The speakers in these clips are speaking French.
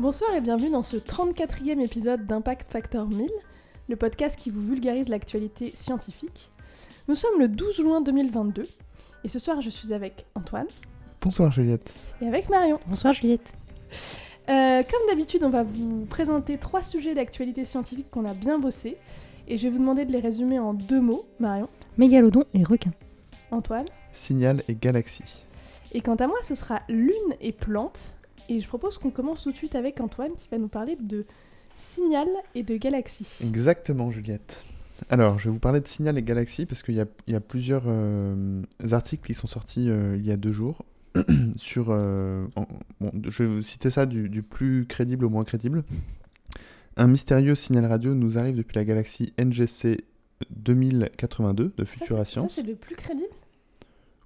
Bonsoir et bienvenue dans ce 34e épisode d'Impact Factor 1000, le podcast qui vous vulgarise l'actualité scientifique. Nous sommes le 12 juin 2022 et ce soir je suis avec Antoine Bonsoir Juliette. et avec Marion. Bonsoir Juliette. Euh, comme d'habitude, on va vous présenter trois sujets d'actualité scientifique qu'on a bien bossé et je vais vous demander de les résumer en deux mots, Marion, Mégalodon et requin. Antoine. Signal et galaxie. Et quant à moi, ce sera Lune et Plantes. Et je propose qu'on commence tout de suite avec Antoine qui va nous parler de signal et de galaxie. Exactement Juliette. Alors, je vais vous parler de Signal et galaxie parce qu'il y a, il y a plusieurs euh, articles qui sont sortis euh, il y a deux jours sur... euh, en- bon, je vais vous citer ça du, du plus crédible au moins crédible. Un mystérieux signal radio nous arrive depuis la galaxie NGC 2082 de Futura c'est- Ça, Science. c'est le plus crédible?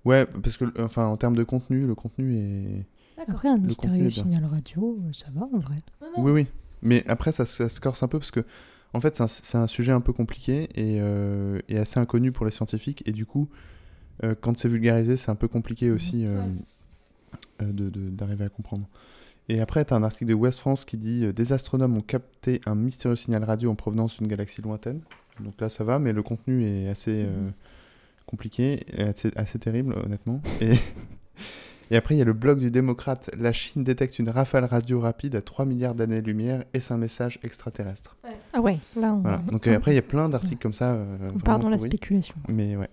Ouais, parce que, enfin, en termes de contenu, le contenu est... Après, un mystérieux signal radio, euh, ça va en vrai. Oui, oui. Mais après, ça, ça se corse un peu parce que, en fait, c'est un, sujet un peu compliqué et, euh, et assez inconnu pour les scientifiques. Et du coup, euh, quand c'est vulgarisé, c'est un peu compliqué aussi euh, Ouais. de- de- d'arriver à comprendre. Et après, tu as un article de West France qui dit Des astronomes ont capté un mystérieux signal radio en provenance d'une galaxie lointaine. Donc là, ça va, mais le contenu est assez euh, Mhm. compliqué, et assez, assez terrible, honnêtement. Et, et après, il y a le blog du démocrate La Chine détecte une rafale radio rapide à 3 milliards d'années-lumière et c'est un message extraterrestre. Ah ouais, là on, Voilà. Donc euh, après, il y a plein d'articles comme ça. euh, on part dans la spéculation. Mais ouais.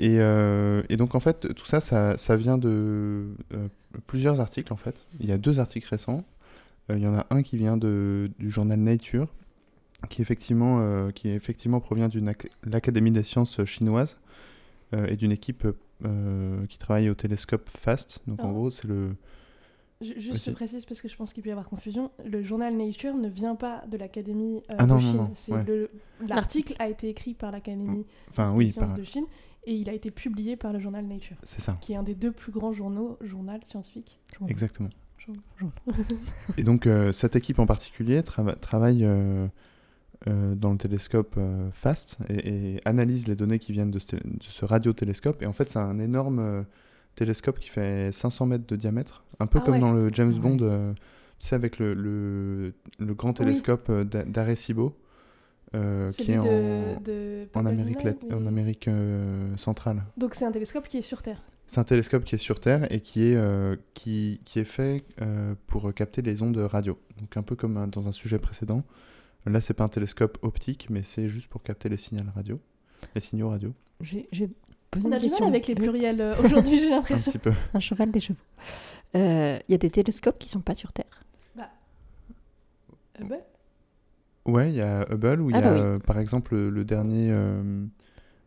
Et, euh, et donc en fait, tout ça, ça, ça vient de euh, plusieurs articles en fait. Il y a deux articles récents. Euh, il y en a un qui vient de, du journal Nature, qui effectivement, euh, qui effectivement provient de l'Académie des sciences chinoise et d'une équipe euh, qui travaille au télescope FAST. Donc en gros, c'est le... Ju- Juste Aussi. je précise parce que je pense qu'il peut y avoir confusion. Le journal Nature ne vient pas de l'Académie euh, Ah non, de non, Chine. ouais. L'article a été écrit par l'Académie Enfin oui, par- de Chine et il a été publié par le journal Nature, c'est ça, qui est un des deux plus grands journaux journal scientifique. Journal. exactement. Journal. Et donc, euh, cette équipe en particulier trava- travaille euh, euh, dans le télescope euh, FAST et, et analyse les données qui viennent de ce, de ce radiotélescope. Et en fait, c'est un énorme euh, télescope qui fait 500 mètres de diamètre, un peu Ah comme ouais. dans le James Ah Bond, ouais. tu sais, avec le, le, le grand télescope d'A- d'Arecibo, euh, qui est en, de, en Amérique, en Amérique euh, centrale. Donc c'est un télescope qui est sur Terre. C'est un télescope qui est sur Terre et qui est, euh, qui, qui est fait pour capter les ondes radio. Donc un peu comme dans un sujet précédent. Là, c'est pas un télescope optique, mais c'est juste pour capter les signaux radio. Les signaux radio, J'ai posé On une a du mal question avec les pluriels euh, aujourd'hui, j'ai un l'impression. petit peu. Un cheval des chevaux. Euh, Il y a des télescopes qui sont pas sur Terre. Euh, bah, Ouais, il y a Hubble où il y Ah a, bah oui. euh, par exemple, le, le dernier euh,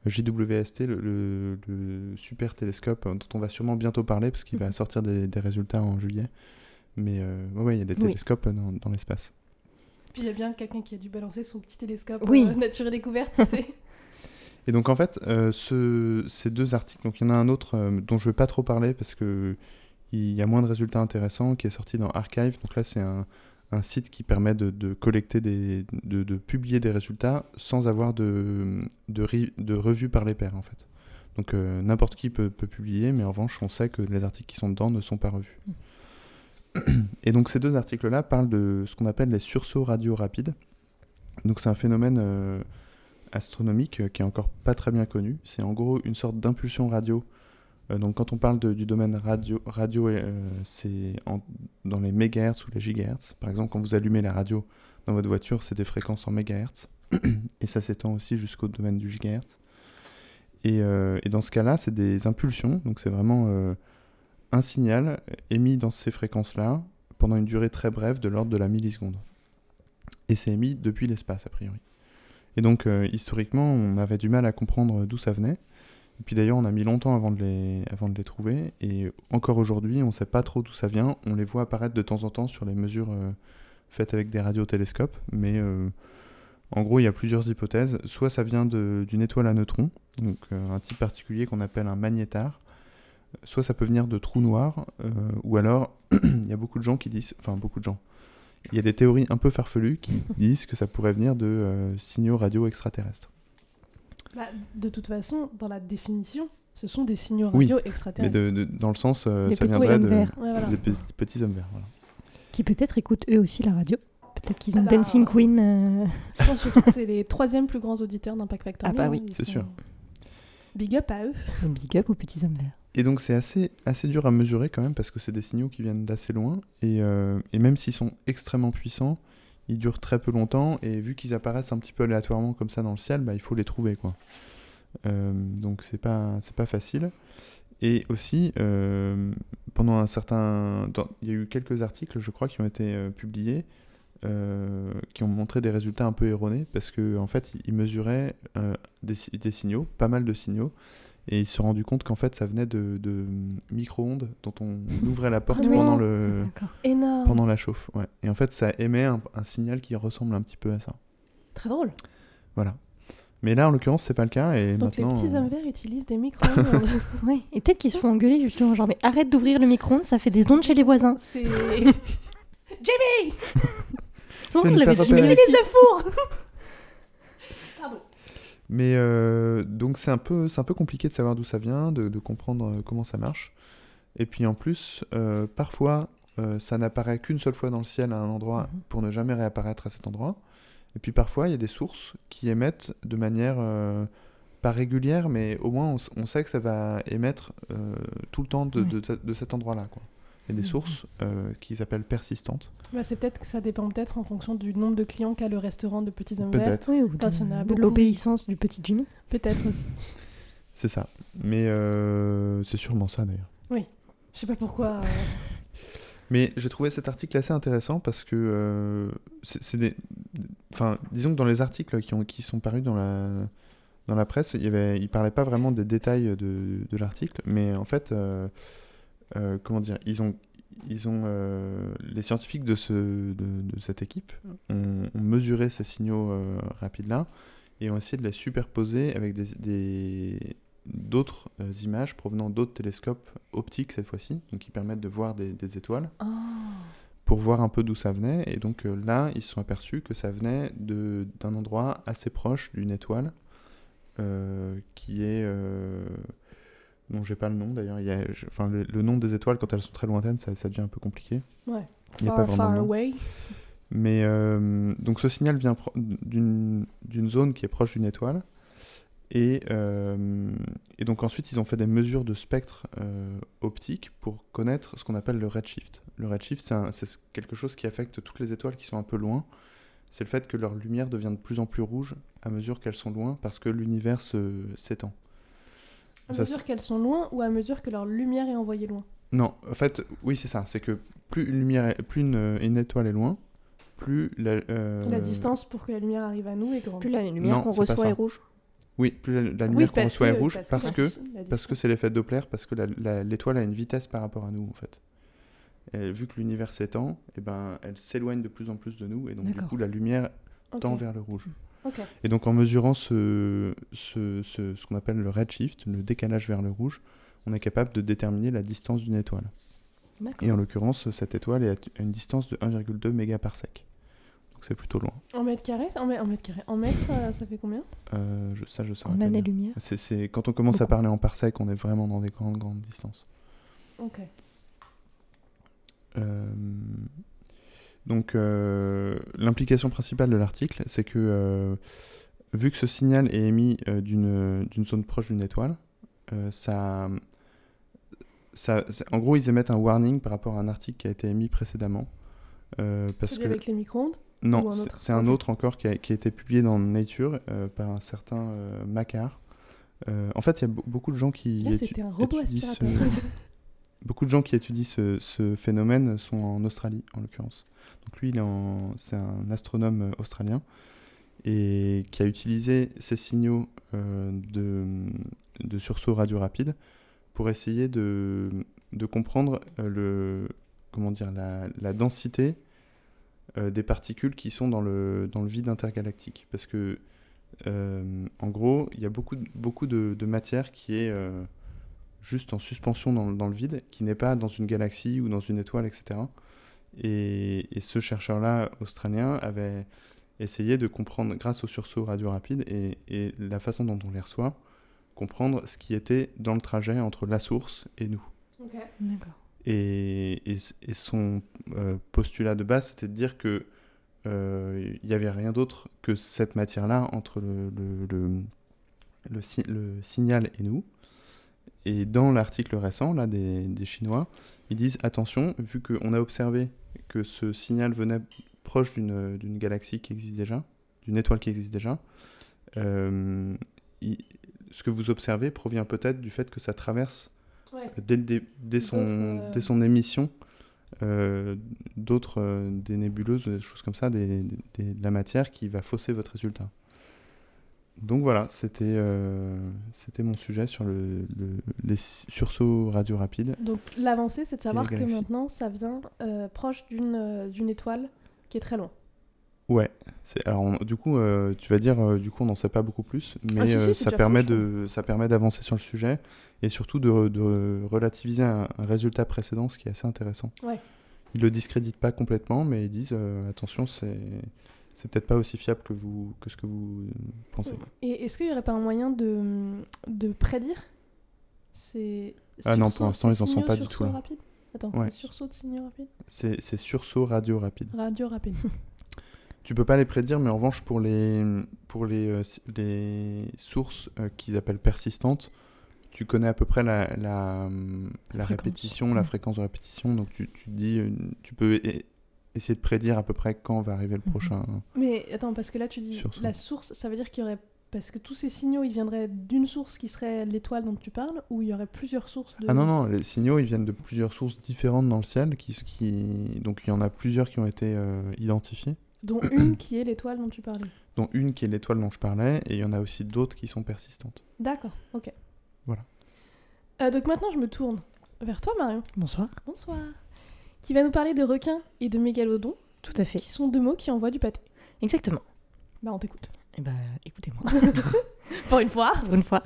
JWST, le, le- le super télescope euh, dont on va sûrement bientôt parler parce qu'il va Mhm. sortir des, des résultats en juillet. Mais euh, ouais, ouais, il y a des Oui. télescopes dans, dans l'espace. Puis il y a bien quelqu'un qui a dû balancer son petit télescope Oui. euh, nature et découverte, tu sais. Et donc en fait, euh, ce- ces deux articles, donc il y en a un autre euh, dont je ne vais pas trop parler parce que il y a moins de résultats intéressants qui est sorti dans Archive. Donc là, c'est un, un site qui permet de, de collecter des, de, de publier des résultats sans avoir de, de, ri- de revue par les pairs en fait. Donc euh, n'importe qui peut, peut publier, mais en revanche, on sait que les articles qui sont dedans ne sont pas revus. Et donc ces deux articles-là parlent de ce qu'on appelle les sursauts radio rapides. Donc c'est un phénomène euh, astronomique euh, qui est encore pas très bien connu. C'est en gros une sorte d'impulsion radio. Euh, donc quand on parle du domaine radio, radio c'est dans les mégahertz ou les gigahertz. Par exemple, quand vous allumez la radio dans votre voiture, c'est des fréquences en mégahertz. et ça s'étend aussi jusqu'au domaine du gigahertz. Et, et dans ce cas-là, c'est des impulsions. Donc c'est vraiment un signal émis dans ces fréquences-là pendant une durée très brève de l'ordre de la milliseconde. Et c'est émis depuis l'espace, a priori. Et donc, euh, historiquement, on avait du mal à comprendre d'où ça venait. Et puis d'ailleurs, on a mis longtemps avant de les, trouver. Et encore aujourd'hui, on ne sait pas trop d'où ça vient. On les voit apparaître de temps en temps sur les mesures euh, faites avec des radiotélescopes. Mais euh, en gros, il y a plusieurs hypothèses. Soit ça vient d'une étoile à neutrons, donc un type particulier qu'on appelle un magnétar. Soit ça peut venir de trous noirs. euh, ou alors, il y a beaucoup de gens qui disent... Enfin, beaucoup de gens. Il y a des théories un peu farfelues qui disent que ça pourrait venir de euh, signaux radio extraterrestres. Bah, de toute façon, dans la définition, ce sont des signaux Oui, radio Mais extraterrestres. de, de- dans le sens, euh, Des ça petits viendrait hommes de verts. Ouais, voilà. des petits, petits hommes verts. Voilà. Qui peut-être écoutent eux aussi la radio. Peut-être qu'ils ont Ah bah, Dancing Queen. euh, Je pense surtout que c'est les troisième plus grands auditeurs d'Impact Factor. Ah bah Mille, oui, c'est sont- sûr. Big up à eux. big up aux petits hommes verts. Et donc c'est assez, assez dur à mesurer quand même parce que c'est des signaux qui viennent d'assez loin et, euh, et même s'ils sont extrêmement puissants, ils durent très peu longtemps et vu qu'ils apparaissent un petit peu aléatoirement comme ça dans le ciel, bah, il faut les trouver quoi. Euh, donc c'est pas c'est pas facile. Et aussi euh, pendant un certain, il y a eu quelques articles je crois qui ont été publiés qui ont montré des résultats un peu erronés parce que en fait ils mesuraient des signaux, pas mal de signaux et ils se sont rendus compte qu'en fait ça venait de, de micro-ondes dont on ouvrait la porte Ah pendant, le. Énorme. pendant la chauffe. Ouais. Et en fait ça émet un, un signal qui ressemble un petit peu à ça. Très drôle. Voilà. Mais là en l'occurrence c'est pas le cas et Donc les maintenant. petits euh, hommes verts utilisent des micro-ondes. Ouais. Et peut-être qu'ils se font engueuler justement, genre mais arrête d'ouvrir le micro-ondes, ça fait des ondes chez les voisins. c'est. Jimmy vas on nous l'avait dit. Utilise le four. Mais euh, donc c'est un peu un peu compliqué de savoir d'où ça vient, de, de comprendre euh, comment ça marche. Et puis en plus, euh, parfois, euh, ça n'apparaît qu'une seule fois dans le ciel à un endroit Mhm. pour ne jamais réapparaître à cet endroit. Et puis parfois, il y a des sources qui émettent de manière pas régulière, mais au moins on, sait que ça va émettre tout le temps de, de ce- de cet endroit-là. quoi. Il y a des Mhm. sources euh, qui s'appellent persistantes. Bah, c'est peut-être que ça dépend peut-être en fonction du nombre de clients qu'a le restaurant de petits hommes verts. Oui, ou de, l'obéissance du petit Jimmy. Peut-être aussi. c'est ça. Mais euh, c'est sûrement ça d'ailleurs. Je sais pas pourquoi. euh, Mais j'ai trouvé cet article assez intéressant parce que euh, c'est des, enfin, disons que dans les articles qui ont qui sont parus dans la dans la presse, il il parlait pas vraiment des détails de, de l'article, mais en fait, euh, euh, comment dire, ils ont ils ont euh, les scientifiques de ce de, de cette équipe ont, ont mesuré ces signaux euh, rapides là et ont essayé de les superposer avec des, des d'autres images provenant d'autres télescopes optiques cette fois-ci, donc qui permettent de voir des, des étoiles ah. pour voir un peu d'où ça venait. Et donc là, ils se sont aperçus que ça venait de- d'un endroit assez proche d'une étoile qui est. Dont j'ai pas le nom d'ailleurs. Enfin, le, le nom des étoiles, quand elles sont très lointaines, ça, ça devient un peu compliqué. Ouais. Il y a Far, pas vraiment far away. Mais euh, donc ce signal vient d'une zone qui est proche d'une étoile. Et, euh, et donc ensuite, ils ont fait des mesures de spectre euh, optique pour connaître ce qu'on appelle le redshift. Le redshift, c'est quelque chose qui affecte toutes les étoiles qui sont un peu loin. C'est le fait que leur lumière devient de plus en plus rouge à mesure qu'elles sont loin parce que l'univers s'étend. À Ça, mesure qu'elles sont loin ou à mesure que leur lumière est envoyée loin Non, en fait, oui, c'est ça. C'est que plus une, lumière est- plus une, une étoile est loin, plus la, euh, La distance pour que la lumière arrive à nous est grande. Plus la lumière Non, qu'on reçoit est rouge. Oui, plus la, la Oui, lumière qu'on reçoit est rouge parce que, parce que c'est l'effet Doppler, parce que la- l'étoile a une vitesse par rapport à nous en fait. Et vu que l'univers s'étend, et ben, elle s'éloigne de plus en plus de nous et donc du coup la lumière tend vers le rouge. Et donc en mesurant ce, ce, ce, ce qu'on appelle le redshift, le décalage vers le rouge, on est capable de déterminer la distance d'une étoile. Et en l'occurrence, cette étoile est à une distance de 1,2 mégaparsec. Donc c'est plutôt loin. En mètres carrés En, mè- en mètres carrés. En mètres, euh, ça fait combien? Euh, je, ça, je saurais En. C'est, c'est- Quand on commence à parler en parsec, on est vraiment dans des grandes, grandes distances. Ok. Euh, donc, euh, l'implication principale de l'article, c'est que euh, vu que ce signal est émis euh, d'une, d'une zone proche d'une étoile, ça, ça, en gros, ils émettent un warning par rapport à un article qui a été émis précédemment. euh, parce Celui que avec les micro-ondes non, c'est- un autre encore qui a, qui a été publié dans Nature euh, par un certain euh. Euh, en fait, il y a be- beaucoup de gens qui Là, étu- c'était un robot étudient ce- aspirateur. Beaucoup de gens qui étudient ce, ce phénomène sont en Australie, en l'occurrence. Donc lui, c'est un astronome euh, australien et qui a utilisé ces signaux euh, de, sursaut radio rapide pour essayer de, comprendre euh, la, densité des particules qui sont dans le, vide intergalactique. Parce que, en gros, il y a beaucoup, de- matière qui est juste en suspension dans le vide, qui n'est pas dans une galaxie ou dans une étoile, etc. Et, et ce chercheur-là, australien, avait essayé de comprendre, grâce aux sursauts radio rapides et, et la façon dont on les reçoit, comprendre ce qui était dans le trajet entre la source et nous. Ok. D'accord. Et, et, et son euh, postulat de base, c'était de dire que euh, il n'y avait rien d'autre que cette matière-là entre le, le, le, le, si- le signal et nous. Et dans l'article récent là, des, des Chinois, ils disent attention, vu qu'on a observé que ce signal venait proche d'une galaxie qui existe déjà, d'une étoile qui existe déjà, euh, il- ce que vous observez provient peut-être du fait que ça traverse Ouais. dès, son, euh, dès son émission euh, d'autres, euh, des nébuleuses, des choses comme ça, des, des- de la matière qui va fausser votre résultat. Donc voilà, c'était euh, c'était mon sujet sur le, le- les sursauts radio rapides. Donc l'avancée, c'est de savoir que maintenant, ça vient euh, proche d'une euh, d'une étoile qui est très loin. Ouais, c'est- alors on- du coup, tu vas dire, du coup, on n'en sait pas beaucoup plus, mais Ah, si, si, c'est ça, permet de, ça permet d'avancer sur le sujet et surtout de, de relativiser un, un résultat précédent, ce qui est assez intéressant. Ouais. Ils le discréditent pas complètement, mais ils disent attention, c'est c'est peut-être pas aussi fiable que, vous, que ce que vous pensez. Et est-ce qu'il n'y aurait pas un moyen de, de prédire ces Ah non, pour l'instant, ils en sont pas du tout là. rapides? Attends, Ouais. les sursauts de signaux rapides? C'est sursaut radio rapide. Radio rapide. Tu peux pas les prédire, mais en revanche, pour les, pour les, euh, les sources euh, qu'ils appellent persistantes, tu connais à peu près la, la, la fréquence. répétition, la fréquence de répétition. Donc tu, tu dis, euh, tu peux essayer de prédire à peu près quand va arriver le Mhm. prochain. Mais attends, parce que là, tu dis la source, ça veut dire qu'il y aurait. Parce que tous ces signaux, ils viendraient d'une source qui serait l'étoile dont tu parles, ou il y aurait plusieurs sources de. Ah non, non, les signaux, ils viennent de plusieurs sources différentes dans le ciel. Qui, qui... Donc il y en a plusieurs qui ont été euh, identifiées, Dont une qui est l'étoile dont tu parlais. dont une qui est l'étoile dont je parlais, et il y en a aussi d'autres qui sont persistantes. D'accord, ok. Voilà. Euh, donc maintenant, je me tourne vers toi, Marion. Bonsoir. Bonsoir. Qui va nous parler de requins et de mégalodons, Tout à fait. qui sont deux mots qui envoient du pâté. Exactement. Bah, on t'écoute. Eh ben, écoutez-moi. Pour une fois. pour une fois.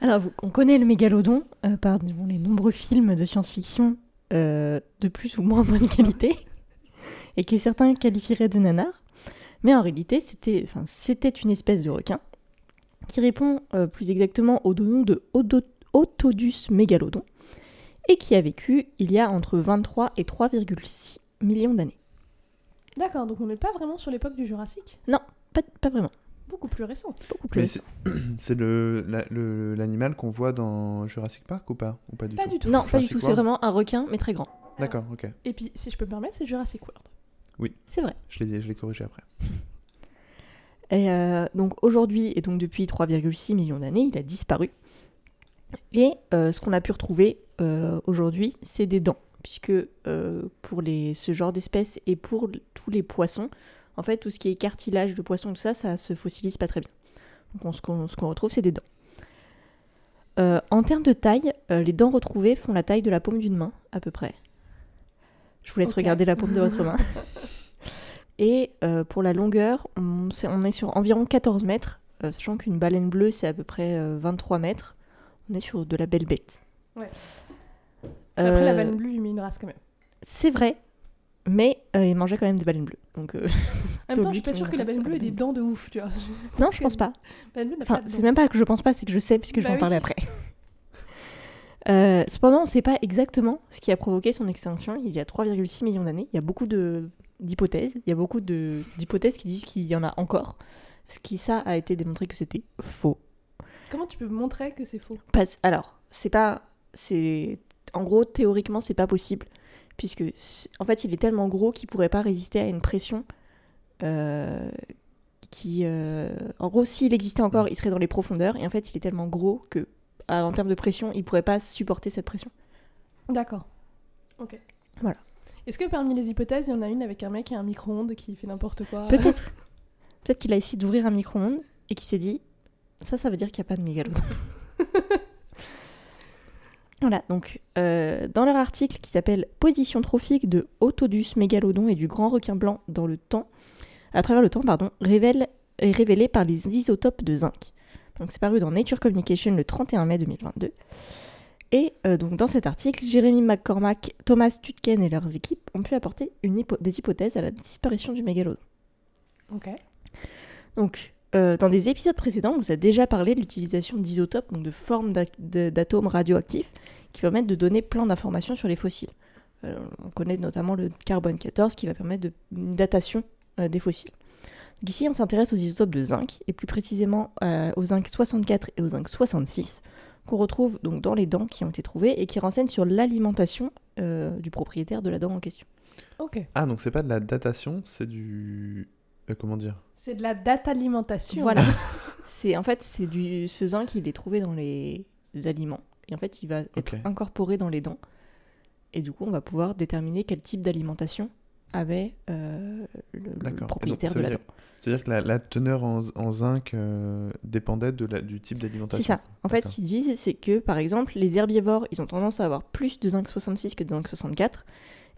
Alors, on connaît le mégalodon euh, par les nombreux films de science-fiction euh, de plus ou moins bonne qualité, et que certains qualifieraient de nanar. Mais en réalité, c'était enfin, c'était une espèce de requin qui répond euh, plus exactement au nom de Otodus mégalodon, et qui a vécu il y a entre 23 et 3,6 millions d'années. D'accord, donc on n'est pas vraiment sur l'époque du Jurassique? Pas, pas vraiment, Beaucoup plus récent. beaucoup plus. Mais récent. c'est la- l'animal qu'on voit dans Jurassic Park ou pas? Ou pas du Pas tout? du tout. Non, pas du tout, c'est vraiment un requin, mais très grand. D'accord, ok. Et puis, si je peux me permettre, c'est Jurassic World. C'est vrai. Je l'ai je l'ai corrigé après. Et euh, donc aujourd'hui, et donc depuis 3,6 millions d'années, il a disparu. Et euh, ce qu'on a pu retrouver euh, aujourd'hui, c'est des dents. Puisque euh, pour les, ce genre d'espèces et pour tous les poissons, en fait, tout ce qui est cartilage de poisson, tout ça, ça se fossilise pas très bien. Donc on- ce qu'on retrouve, c'est des dents. Euh, en termes de taille, les dents retrouvées font la taille de la paume d'une main, à peu près. Je vous laisse regarder la paume de votre main. Et euh, pour la longueur, on, est sur environ 14 mètres, euh, sachant qu'une baleine bleue, c'est à peu près euh, 23 mètres. On est sur de la belle bête. Ouais. Après, la Euh, baleine bleue, il met une race quand même. C'est vrai, mais euh, il mangeait quand même des baleines bleues. Donc, euh, En même temps, je suis pas sûre que la baleine bleue ait des dents de ouf, tu vois. non, je pense pas. Enfin, c'est même pas que je pense pas, c'est que je sais, puisque je vais Bah en parler après. Euh, cependant, on ne sait pas exactement ce qui a provoqué son extinction il y a 3,6 millions d'années. Il y a beaucoup d'hypothèses. Il y a beaucoup d'hypothèses qui disent qu'il y en a encore. Ce qui, ça, a été démontré que c'était faux. Comment tu peux montrer que c'est faux? Parce- alors, c'est pas. c'est En gros, théoriquement, c'est pas possible. Puisque, en fait, il est tellement gros qu'il pourrait pas résister à une pression. euh, qui. euh, En gros, s'il existait encore, il serait dans les profondeurs. Et en fait, il est tellement gros que, en termes de pression, il pourrait pas supporter cette pression. D'accord. Ok. Voilà. Est-ce que parmi les hypothèses, il y en a une avec un mec qui a un micro-ondes qui fait n'importe quoi? Peut-être. Peut-être qu'il a essayé d'ouvrir un micro-ondes et qu'il s'est dit ça, ça veut dire qu'il n'y a pas de mégalodon. Voilà, donc euh, dans leur article qui s'appelle Position trophique de Otodus mégalodon et du grand requin blanc dans le temps, à travers le temps, pardon, révèle, est révélé par les isotopes de zinc. Donc c'est paru dans Nature Communication le 31 mai 2022. Et euh, donc dans cet article, Jérémy McCormack, Thomas Tutken et leurs équipes ont pu apporter une hypo- des hypothèses à la disparition du mégalodon. Ok. Donc, euh, dans des épisodes précédents, on vous a déjà parlé de l'utilisation d'isotopes, donc de formes d'atomes radioactifs, qui permettent de donner plein d'informations sur les fossiles. Euh, on connaît notamment le carbone 14 qui va permettre de, une datation euh, des fossiles. Donc ici, on s'intéresse aux isotopes de zinc, et plus précisément euh, au zinc 64 et au zinc 66, qu'on retrouve donc dans les dents qui ont été trouvées et qui renseignent sur l'alimentation euh, du propriétaire de la dent en question. Ok. Ah, donc c'est pas de la datation, c'est du. euh, comment dire? C'est de la date alimentation. Voilà. c'est en fait c'est du ce zinc il est trouvé dans les aliments et en fait il va être incorporé dans les dents et du coup on va pouvoir déterminer quel type d'alimentation avait euh, le, donc, propriétaire de la dire- dent. C'est-à-dire que la, la teneur en, en zinc euh, dépendait de la- du type d'alimentation. C'est ça. En fait, ce qu'ils disent, c'est que, par exemple, les herbivores, ils ont tendance à avoir plus de zinc 66 que de zinc 64.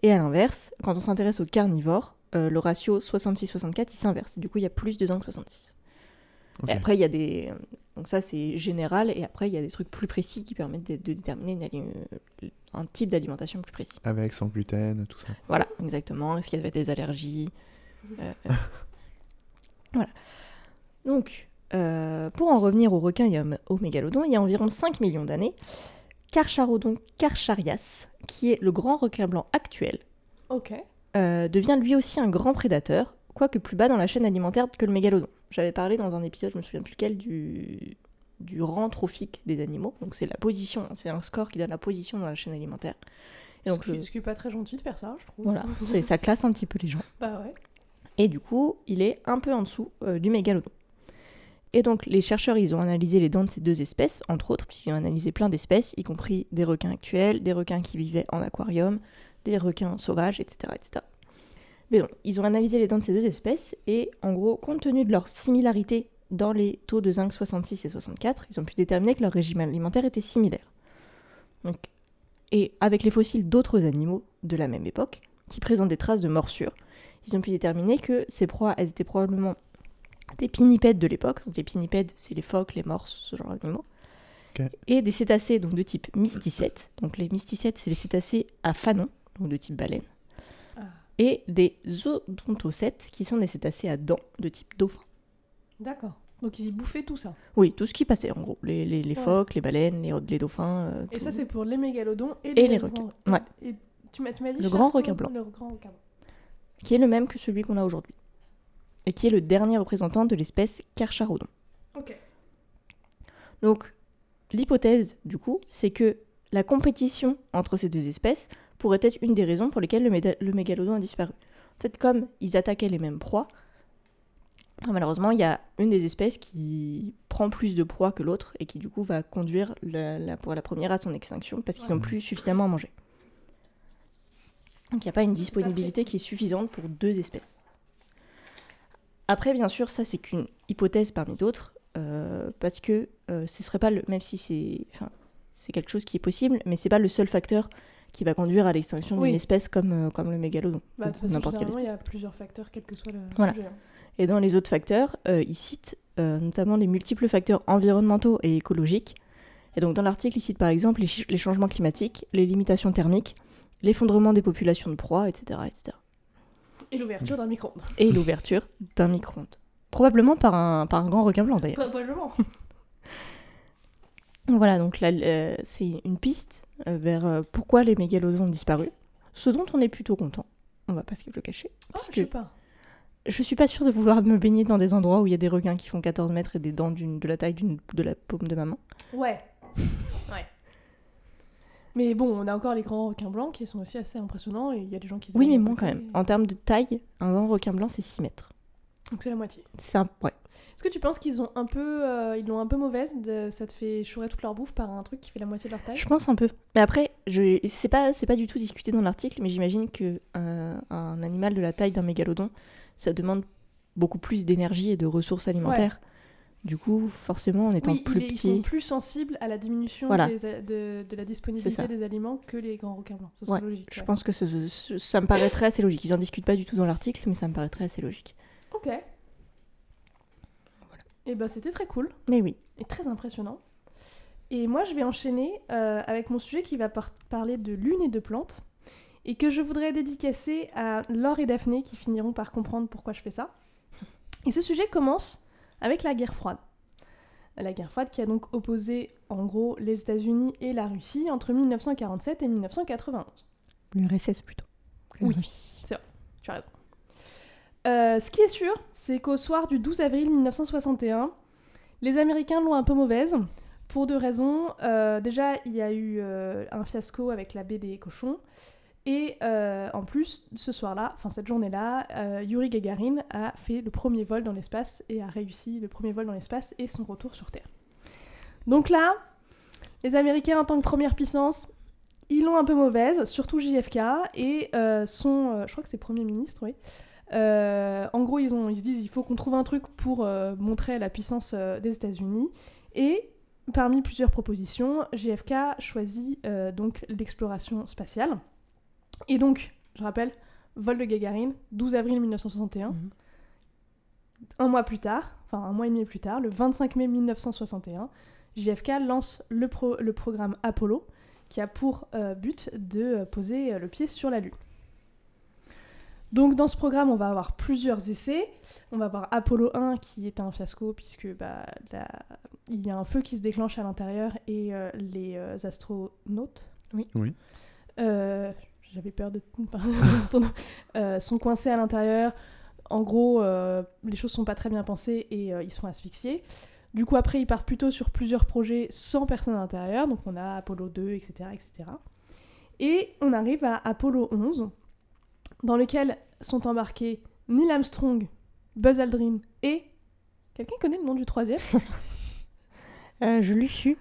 Et à l'inverse, quand on s'intéresse aux carnivores, euh, le ratio 66-64, il s'inverse. Du coup, il y a plus de zinc 66. Ok. Et après, il y a des... Donc ça, c'est général. Et après, il y a des trucs plus précis qui permettent de, de déterminer une un type d'alimentation plus précis. Avec, sans gluten, tout ça. Voilà, exactement. Est-ce qu'il y avait des allergies Euh, euh. Voilà. Donc, euh, pour en revenir aux requins et aux- aux mégalodons, il y a environ 5 millions d'années, Carcharodon carcharias, qui est le grand requin blanc actuel, Ok. Euh, devient lui aussi un grand prédateur, quoique plus bas dans la chaîne alimentaire que le mégalodon. J'avais parlé dans un épisode, je me souviens plus lequel, du, du rang trophique des animaux. Donc c'est la position, c'est un score qui donne la position dans la chaîne alimentaire. Et donc, ce, qui, le- ce qui est pas très gentil de faire ça, je trouve. voilà, ça classe un petit peu les gens. Bah ouais. Et du coup, il est un peu en dessous euh, du mégalodon. Et donc, les chercheurs, ils ont analysé les dents de ces deux espèces, entre autres, puisqu'ils ont analysé plein d'espèces, y compris des requins actuels, des requins qui vivaient en aquarium, des requins sauvages, etc. etc. Mais bon, ils ont analysé les dents de ces deux espèces, et en gros, compte tenu de leur similarité dans les taux de zinc 66 et 64, ils ont pu déterminer que leur régime alimentaire était similaire. Donc, et avec les fossiles d'autres animaux de la même époque, qui présentent des traces de morsures, ils ont pu déterminer que ces proies, elles étaient probablement des pinnipèdes de l'époque. Donc les pinnipèdes, c'est les phoques, les morses, ce genre d'animaux. Et des cétacés donc de type mysticète. Donc les mysticètes, c'est les cétacés à fanon, donc de type baleine. Ah. Et des odontocètes, qui sont des cétacés à dents de type dauphin. D'accord. Donc ils bouffaient tout ça. Oui, tout ce qui passait en gros. Les, les- les Ouais. phoques, les baleines, les, les dauphins. euh, Et tout. ça, c'est pour les mégalodons et, Et les grands- requins. Ouais. Et tu m'as dit Le grand requin blanc. Le grand requin blanc. qui est le même que celui qu'on a aujourd'hui. Et qui est le dernier représentant de l'espèce Carcharodon. Ok. Donc, l'hypothèse, du coup, c'est que la compétition entre ces deux espèces pourrait être une des raisons pour lesquelles le, méda- le mégalodon a disparu. En fait, comme ils attaquaient les mêmes proies, malheureusement, il y a une des espèces qui prend plus de proies que l'autre et qui, du coup, va conduire la, la- pour la première à son extinction parce qu'ils n'ont Ouais. plus suffisamment à manger. Donc, il n'y a pas une disponibilité qui est suffisante pour deux espèces. Après, bien sûr, ça, c'est qu'une hypothèse parmi d'autres. Euh, parce que euh, ce serait pas le même si c'est enfin c'est quelque chose qui est possible mais c'est pas le seul facteur qui va conduire à l'extinction Oui. d'une espèce comme euh, comme le mégalodon Bah, n'importe quelle il y a plusieurs facteurs, quel que soit le Voilà. sujet. hein. et dans les autres facteurs euh, ils citent euh, notamment les multiples facteurs environnementaux et écologiques et donc dans l'article ils citent par exemple les, ch- les changements climatiques les limitations thermiques l'effondrement des populations de proies etc etc Et l'ouverture d'un micro-ondes. et l'ouverture d'un micro-ondes probablement par un par un grand requin blanc d'ailleurs Probablement. Voilà, donc là, euh, c'est une piste euh, vers euh, pourquoi les mégalodons ont disparu. Ce dont on est plutôt content. On va pas se le cacher. Parce je sais que pas. je suis pas sûre de vouloir me baigner dans des endroits où il y a des requins qui font 14 mètres et des dents d'une- de la taille d'une- de la paume de ma main. Ouais. ouais. Mais bon, on a encore les grands requins blancs qui sont aussi assez impressionnants et il y a des gens qui se Oui, mais bon, quand même. et- En termes de taille, un grand requin blanc, c'est 6 mètres. Donc c'est la moitié. C'est un... Ouais. Est-ce que tu penses qu'ils ont un peu, euh, ils l'ont un peu mauvaise de, Ça te fait chourer toute leur bouffe par un truc qui fait la moitié de leur taille? Je pense un peu. Mais après, je... c'est pas, c'est pas du tout discuté dans l'article, mais j'imagine que euh, un animal de la taille d'un mégalodon, ça demande beaucoup plus d'énergie et de ressources alimentaires. Du coup, forcément, en étant Oui, plus est- ils petit, sont plus sensibles à la diminution Voilà. des a- de, de la disponibilité des aliments que les grands requins blancs. Ça serait Ouais, logique. je ouais. pense que ce- ce- ça me paraîtrait assez logique. Ils en discutent pas du tout dans l'article, mais ça me paraîtrait assez logique. Ok. Et ben c'était très cool Mais oui. et très impressionnant. Et moi je vais enchaîner euh, avec mon sujet qui va par- parler de lune et de plantes et que je voudrais dédicacer à Laure et Daphné qui finiront par comprendre pourquoi je fais ça. Et ce sujet commence avec la guerre froide. La guerre froide qui a donc opposé en gros les États-Unis et la Russie entre 1947 et 1991. L'URSS plutôt. Oui. Russie. Tu as raison. Euh, ce qui est sûr, c'est qu'au soir du 12 avril 1961, les Américains l'ont un peu mauvaise. Pour deux raisons. Euh, déjà, il y a eu euh, un fiasco avec la baie des cochons. Et en plus, ce soir-là, enfin cette journée-là, Yuri Gagarin a fait le premier vol dans l'espace et a réussi le premier vol dans l'espace et son retour sur Terre. Donc là, les Américains en tant que première puissance, ils l'ont un peu mauvaise, surtout JFK et son, je crois que c'est Premier ministre, oui. Euh, en gros, ils, ont, ils se disent il faut qu'on trouve un truc pour euh, montrer la puissance euh, des États-Unis. Et parmi plusieurs propositions, JFK choisit donc l'exploration spatiale. Et donc, je rappelle, vol de Gagarine, 12 avril 1961. Mhm. Un mois plus tard, enfin un mois et demi plus tard, le 25 mai 1961, JFK lance le, pro- le programme Apollo, qui a pour but de poser le pied sur la Lune. Donc dans ce programme, on va avoir plusieurs essais. On va avoir Apollo 1 qui est un fiasco puisque bah, la- il y a un feu qui se déclenche à l'intérieur et euh, les euh, astronautes Oui. Oui. Euh, J'avais peur de... euh, sont coincés à l'intérieur. En gros, euh, les choses sont pas très bien pensées et euh, ils sont asphyxiés. Du coup, après, ils partent plutôt sur plusieurs projets sans personne à l'intérieur. Donc, on a Apollo 2, etc., etc. Et on arrive à Apollo 11, dans lequel sont embarqués Neil Armstrong, Buzz Aldrin et... Quelqu'un connaît le nom du troisième? Euh, je l'ai su.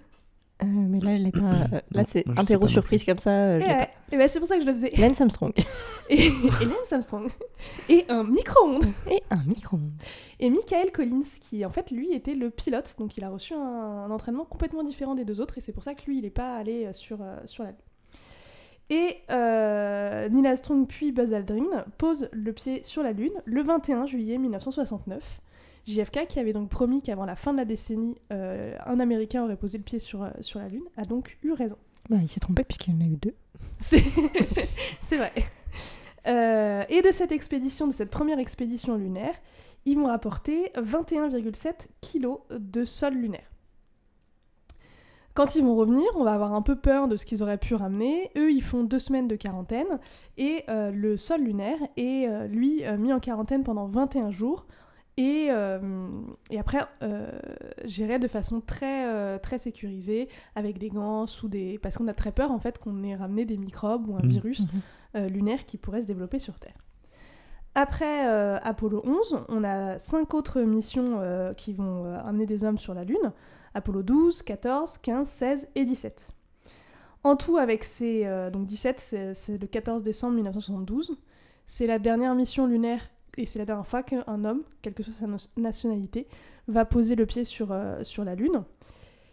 Euh, mais là, je l'ai pas. euh, là, c'est interro surprise comme ça. euh, ouais. pas. Et ben, c'est pour ça que je le faisais. Lance Armstrong. Et, et Lance Armstrong. Et un micro-ondes. Et un micro-ondes. Et Michael Collins, qui en fait lui était le pilote, donc il a reçu un, un entraînement complètement différent des deux autres, et c'est pour ça que lui il n'est pas allé sur, euh, sur la Lune. Et euh, Neil Armstrong puis Buzz Aldrin posent le pied sur la Lune le 21 juillet 1969. JFK, qui avait donc promis qu'avant la fin de la décennie, euh, un Américain aurait posé le pied sur, euh, sur la Lune, a donc eu raison. Bah, il s'est trompé puisqu'il y en a eu deux. C'est c'est vrai. Euh, et de cette expédition, de cette première expédition lunaire, ils vont rapporter 21,7 kilos de sol lunaire. Quand ils vont revenir, on va avoir un peu peur de ce qu'ils auraient pu ramener. Eux, ils font deux semaines de quarantaine et euh, le sol lunaire est, euh, lui, euh, mis en quarantaine pendant 21 jours et, euh, et après géré de façon très, très sécurisée avec des gants, sous des... parce qu'on a très peur en fait qu'on ait ramené des microbes ou un Mhm. virus euh, lunaire qui pourrait se développer sur Terre. Après Apollo 11, on a cinq autres missions qui vont amener des hommes sur la Lune. Apollo 12, 14, 15, 16 et 17. En tout, avec ces... euh, donc 17, c'est le 14 décembre 1972. C'est la dernière mission lunaire et c'est la dernière fois qu'un homme, quelle que soit sa nationalité, va poser le pied sur, euh, sur la Lune.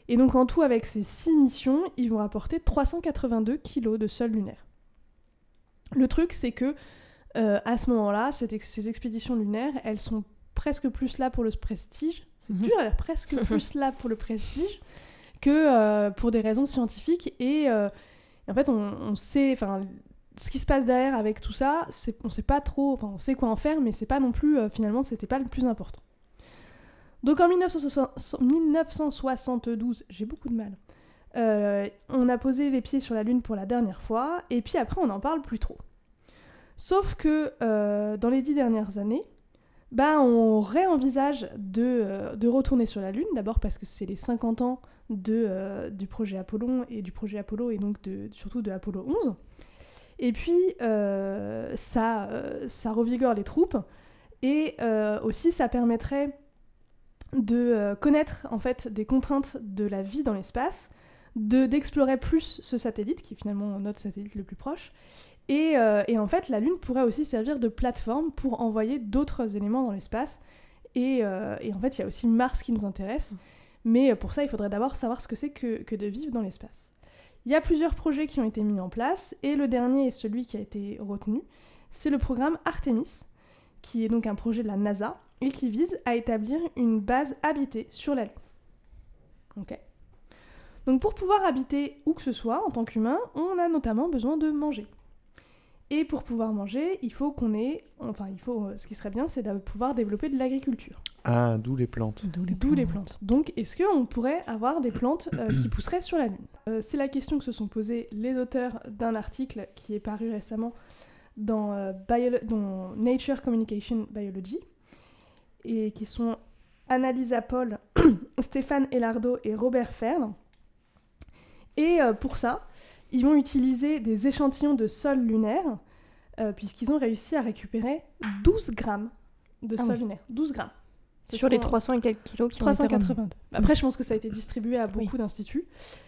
Et donc en tout, avec ces six missions, ils vont apporter 382 kilos de sol lunaire. Le truc, c'est que euh, à ce moment-là, ces expéditions lunaires, elles sont presque plus là pour le prestige. C'est dur à dire, presque plus là pour le prestige que euh, pour des raisons scientifiques. Et, euh, en fait, on, on sait, enfin, ce qui se passe derrière avec tout ça, on sait pas trop, enfin, on sait quoi en faire, mais c'est pas non plus, euh, finalement, c'était pas le plus important. Donc en 1960 1972, j'ai beaucoup de mal. on a posé les pieds sur la Lune pour la dernière fois, et puis après on n'en parle plus trop. Sauf que dans les dix dernières années, bah, on réenvisage de, euh, de retourner sur la Lune, d'abord parce que c'est les 50 ans euh, du projet Apollon et du projet Apollo, et donc surtout de Apollo 11. Et puis, euh, ça, revigore les troupes, et aussi ça permettrait de connaître en fait des contraintes de la vie dans l'espace, de d'explorer plus ce satellite qui est finalement notre satellite le plus proche. Et, euh, et en fait, la Lune pourrait aussi servir de plateforme pour envoyer d'autres éléments dans l'espace. Et, euh, et en fait, il y a aussi Mars qui nous intéresse. Mais pour ça, il faudrait d'abord savoir ce que c'est que, que de vivre dans l'espace. Il y a plusieurs projets qui ont été mis en place, et le dernier est celui qui a été retenu. C'est le programme Artemis, qui est donc un projet de la NASA, et qui vise à établir une base habitée sur la Lune. Ok. Donc pour pouvoir habiter où que ce soit en tant qu'humain, on a notamment besoin de manger. Et pour pouvoir manger, il faut qu'on ait, enfin il faut, ce qui serait bien, c'est de pouvoir développer de l'agriculture. Ah, d'où les plantes. D'où les plantes. Donc, est-ce qu'on pourrait avoir des plantes euh, qui pousseraient sur la Lune? Euh, C'est la question que se sont posées les auteurs d'un article qui est paru récemment dans, euh, dans Nature Communication Biology, et qui sont Annalisa Paul, Stéphane Elardo et Robert Fern. Et euh, pour ça, ils vont utiliser des échantillons de sol lunaire, euh, puisqu'ils ont réussi à récupérer 12 grammes de Ah sol oui. lunaire. 12 grammes. Sur les sont- 300 et quelques kilos qui ont été rendus. 382. Après, je pense que ça a été distribué à beaucoup d'instituts.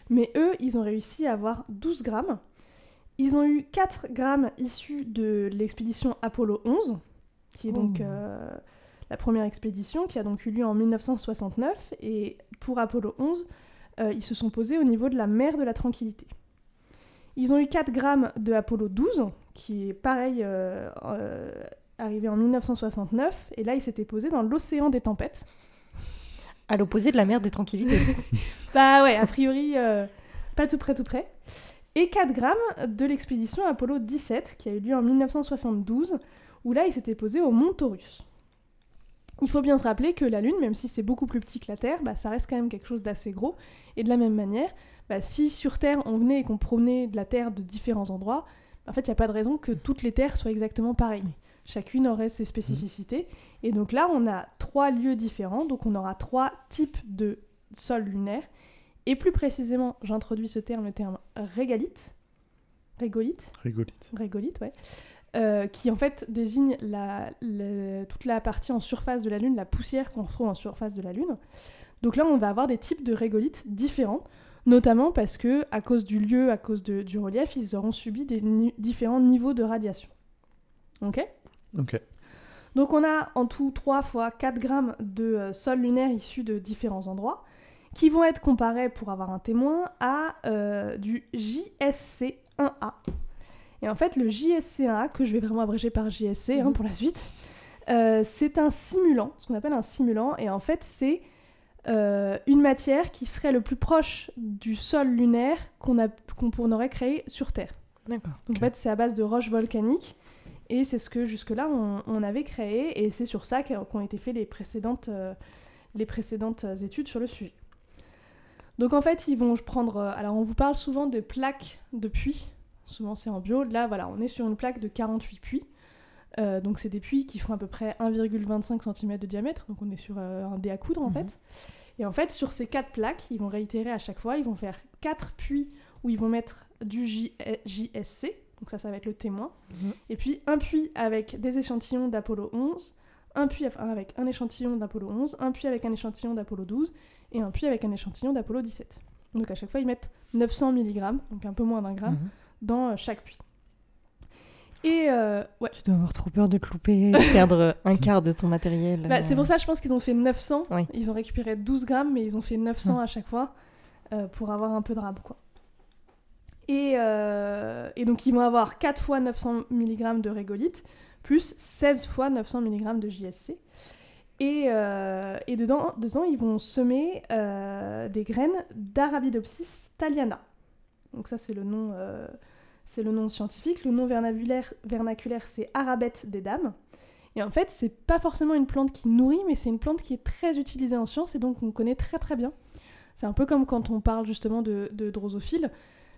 Mais eux, ils ont réussi à avoir 12 grammes. Ils ont eu 4 grammes issus de l'expédition Apollo 11, qui est donc Oh. euh, la première expédition, qui a donc eu lieu en 1969. Et pour Apollo 11, euh, ils se sont posés au niveau de la mer de la Tranquillité. Ils ont eu 4 grammes de Apollo 12, qui est pareil, euh, euh, arrivé en 1969. Et là, ils s'étaient posés dans l'océan des tempêtes. À l'opposé de la mer des tranquillités. Bah ouais, a priori, pas tout près, tout près. Et 4 grammes de l'expédition Apollo 17, qui a eu lieu en 1972, où là, il s'était posé au Mont Taurus. Il faut bien se rappeler que la Lune, même si c'est beaucoup plus petit que la Terre, bah, ça reste quand même quelque chose d'assez gros. Et de la même manière, bah, si sur Terre, on venait et qu'on promenait de la Terre de différents endroits, en fait, il n'y a pas de raison que toutes les Terres soient exactement pareilles. Chacune aurait ses spécificités. Et donc là, on a trois lieux différents, donc on aura trois types de sol lunaire. Et plus précisément, j'introduis ce terme, le terme régalite. Régolite. Régolite, ouais. Euh, qui en fait désigne la, la- toute la partie en surface de la Lune, la poussière qu'on retrouve en surface de la Lune. Donc là, on va avoir des types de régolites différents, notamment parce que, à cause du lieu, à cause de- du relief, ils auront subi des ni- différents niveaux de radiation. Ok? Ok. donc on a en tout 3 fois 4 grammes de euh, sol lunaire issus de différents endroits qui vont être comparés pour avoir un témoin à euh, du JSC1A. Et en fait le JSC1A, que je vais vraiment abréger par JSC hein, Mhm. pour la suite, euh, c'est un simulant, ce qu'on appelle un simulant, et en fait c'est euh, une matière qui serait le plus proche du sol lunaire qu'on pour- aurait créé sur Terre. D'accord. Donc en fait, c'est à base de roches volcaniques. Et c'est ce que jusque-là, on, on avait créé. Et c'est sur ça qu'ont été faites les précédentes, euh, les précédentes études sur le sujet. Donc en fait, ils vont prendre... alors on vous parle souvent des plaques de puits. Souvent c'est en bio. Là, voilà, on est sur une plaque de 48 puits. Euh, donc c'est des puits qui font à peu près 1,25 cm de diamètre. Donc on est sur euh, un dé à coudre en Mhm. fait. Et en fait, sur ces quatre plaques, ils vont réitérer à chaque fois. Ils vont faire quatre puits où ils vont mettre du J- JSC. Donc ça, ça va être le témoin. Mhm. Et puis un puits avec des échantillons d'Apollo 11, un puits avec un échantillon d'Apollo 11, un puits avec un échantillon d'Apollo 12 et un puits avec un échantillon d'Apollo 17. Donc à chaque fois, ils mettent 900 mg, donc un peu moins d'un gramme, Mhm. Dans chaque puits. Et euh, ouais. Tu dois avoir trop peur de te louper, de perdre un quart de ton matériel. Bah, c'est pour ça, je pense qu'ils ont fait 900. Oui. Ils ont récupéré 12 grammes, mais ils ont fait 900 à chaque fois euh, pour avoir un peu de rab, quoi. Et, euh, et donc, ils vont avoir 4 fois 900 mg de régolite, plus 16 fois 900 mg de JSC. Et, euh, et dedans, dedans, ils vont semer euh, des graines d'Arabidopsis thaliana. Donc ça, c'est le nom... c'est le nom scientifique. Le nom vernaculaire, vernaculaire c'est Arabette des dames. Et en fait, c'est pas forcément une plante qui nourrit, mais c'est une plante qui est très utilisée en science et donc on connaît très très bien. C'est un peu comme quand on parle justement de, de drosophile.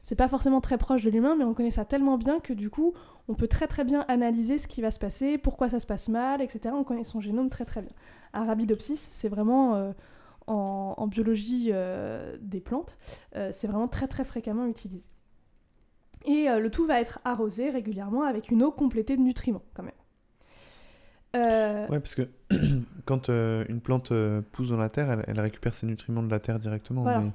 C'est pas forcément très proche de l'humain, mais on connaît ça tellement bien que du coup, on peut très très bien analyser ce qui va se passer, pourquoi ça se passe mal, etc. On connaît son génome très très bien. Arabidopsis, c'est vraiment euh, en, en biologie euh, des plantes, euh, c'est vraiment très très fréquemment utilisé. Et euh, le tout va être arrosé régulièrement avec une eau complétée de nutriments quand même. Euh, Ouais, parce que quand euh, une plante euh, pousse dans la terre, elle, elle récupère ses nutriments de la terre directement. Voilà. Mais,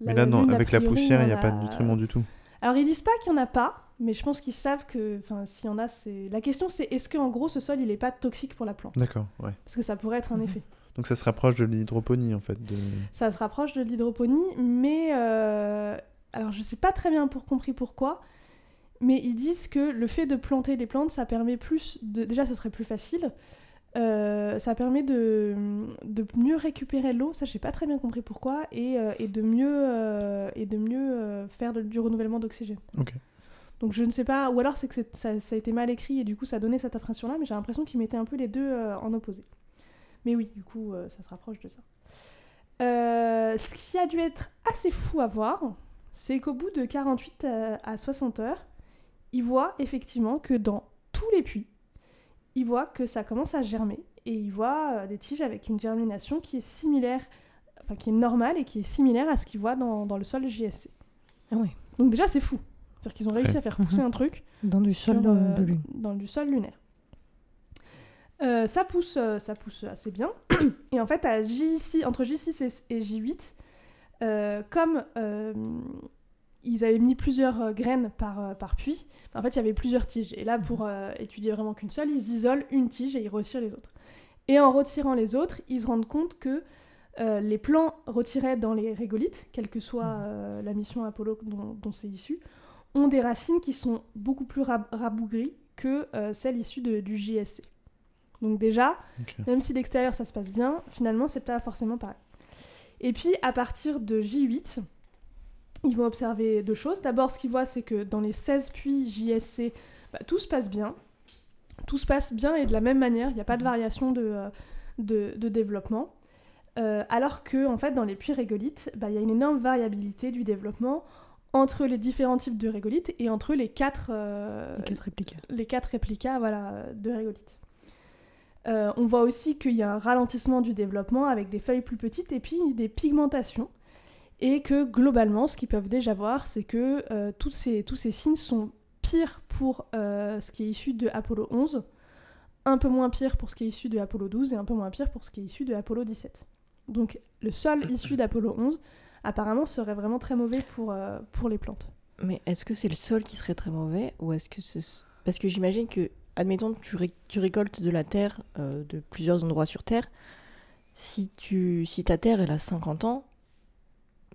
mais là, non, avec la poussière, il n'y a pas de nutriments du tout. Alors ils disent pas qu'il y en a pas, mais je pense qu'ils savent que, s'il y en a, c'est. La question c'est est-ce que en gros ce sol il est pas toxique pour la plante? D'accord, ouais. Parce que ça pourrait être un Mhm. effet. Donc ça se rapproche de l'hydroponie, en fait. De... Ça se rapproche de l'hydroponie, mais alors je sais pas très bien pour compris pourquoi, mais ils disent que le fait de planter les plantes, ça permet plus de. Déjà, ce serait plus facile. euh, ça permet de, de mieux récupérer l'eau, ça j'ai pas très bien compris pourquoi, et, euh, et de mieux, euh, et de mieux euh, faire de- du renouvellement d'oxygène. Donc je ne sais pas, ou alors c'est que ça, ça a été mal écrit et du coup ça donnait cette impression-là, mais j'ai l'impression qu'ils mettaient un peu les deux euh, en opposé. Mais oui, du coup, euh, ça se rapproche de ça. Euh, ce qui a dû être assez fou à voir, c'est qu'au bout de 48 euh, à 60 heures, il voit effectivement que dans tous les puits, il voit que ça commence à germer et il voit euh, des tiges avec une germination qui est similaire, enfin qui est normale et qui est similaire à ce qu'il voit dans, dans le sol JSC. Ah ouais. Donc déjà c'est fou. C'est-à-dire qu'ils ont réussi Ouais. à faire pousser un truc Dans du sol sur, de, euh, de lune. dans du sol lunaire. Euh, ça, pousse, ça pousse assez bien. Et en fait, à J6, entre J6 et, et J8, euh, comme euh, ils avaient mis plusieurs euh, graines par, euh, par puits, en fait, il y avait plusieurs tiges. Et là, pour euh, étudier vraiment qu'une seule, ils isolent une tige et ils retirent les autres. Et en retirant les autres, ils se rendent compte que euh, les plants retirés dans les régolithes, quelle que soit euh, la mission Apollo dont, dont c'est issu, ont des racines qui sont beaucoup plus rab- rabougries que euh, celles issues de- du JSC. Donc déjà, même si d'extérieur ça se passe bien, finalement c'est pas forcément pareil. Et puis à partir de J8, ils vont observer deux choses. D'abord, ce qu'ils voient, c'est que dans les 16 puits JSC, bah, tout se passe bien. Tout se passe bien et de la même manière, il n'y a pas de variation de, euh, de, de développement. Euh, alors que, en fait, dans les puits régolithes, bah, il y a une énorme variabilité du développement entre les différents types de régolithes et entre les quatre, euh, Les quatre réplicas. les quatre réplicas voilà, de régolithes. Euh, on voit aussi qu'il y a un ralentissement du développement avec des feuilles plus petites et puis des pigmentations. Et que globalement, ce qu'ils peuvent déjà voir, c'est que euh, tous, ces, tous ces signes sont pires pour euh, ce qui est issu de Apollo 11, un peu moins pire pour ce qui est issu de Apollo 12 et un peu moins pire pour ce qui est issu de Apollo 17. Donc le sol issu d'Apollo 11, apparemment, serait vraiment très mauvais pour, euh, pour les plantes. Mais est-ce que c'est le sol qui serait très mauvais ou est-ce que ce... Parce que j'imagine que, admettons, tu, ré- tu récoltes de la terre euh, de plusieurs endroits sur Terre. Si, tu... si ta terre, elle a 50 ans,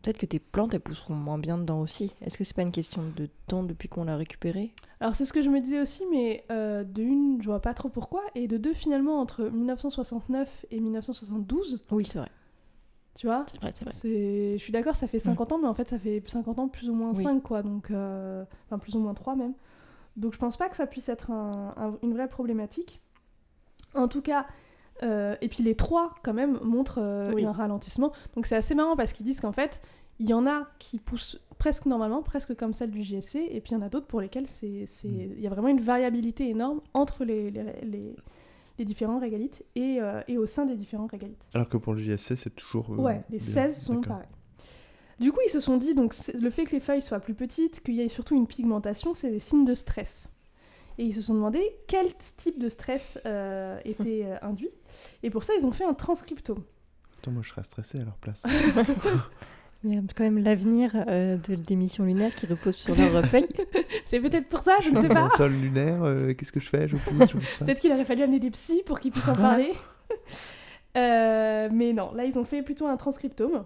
peut-être que tes plantes, elles pousseront moins bien dedans aussi. Est-ce que c'est pas une question de temps depuis qu'on l'a récupérée? Alors c'est ce que je me disais aussi, mais euh, de une, je vois pas trop pourquoi, et de deux, finalement, entre 1969 et 1972, Oui, c'est vrai. tu vois, C'est vrai, c'est vrai. je suis d'accord, ça fait 50 ans, mais en fait, ça fait 50 ans plus ou moins Oui. 5, quoi, donc... euh, Enfin, plus ou moins 3 même. Donc je pense pas que ça puisse être un- un- une vraie problématique. En tout cas... euh, et puis les trois, quand même, montrent euh, Oui. un ralentissement. Donc c'est assez marrant parce qu'ils disent qu'en fait, il y en a qui poussent presque normalement, presque comme celle du JSC, et puis il y en a d'autres pour lesquels c'est, c'est- Mm. il y a vraiment une variabilité énorme entre les, les, les- les différents régalites et, euh, et au sein des différents régalites. Alors que pour le JSC, c'est toujours. euh, ouais, les bien. 16 sont D'accord. pareils. Du coup, ils se sont dit, donc c'est- le fait que les feuilles soient plus petites, qu'il y ait surtout une pigmentation, c'est des signes de stress. Et ils se sont demandé quel type de stress euh, était euh, induit. Et pour ça, ils ont fait un transcriptome. Attends, moi je serais stressé à leur place. Il y a quand même l'avenir euh, de, des missions lunaires qui repose sur C'est- leur feuille. C'est peut-être pour ça, je ne sais Dans pas. sol lunaire, euh, qu'est-ce que je fais Je pousse, je. Peut-être qu'il aurait fallu amener des psys pour qu'ils puissent en parler. Euh, mais non, là, ils ont fait plutôt un transcriptome.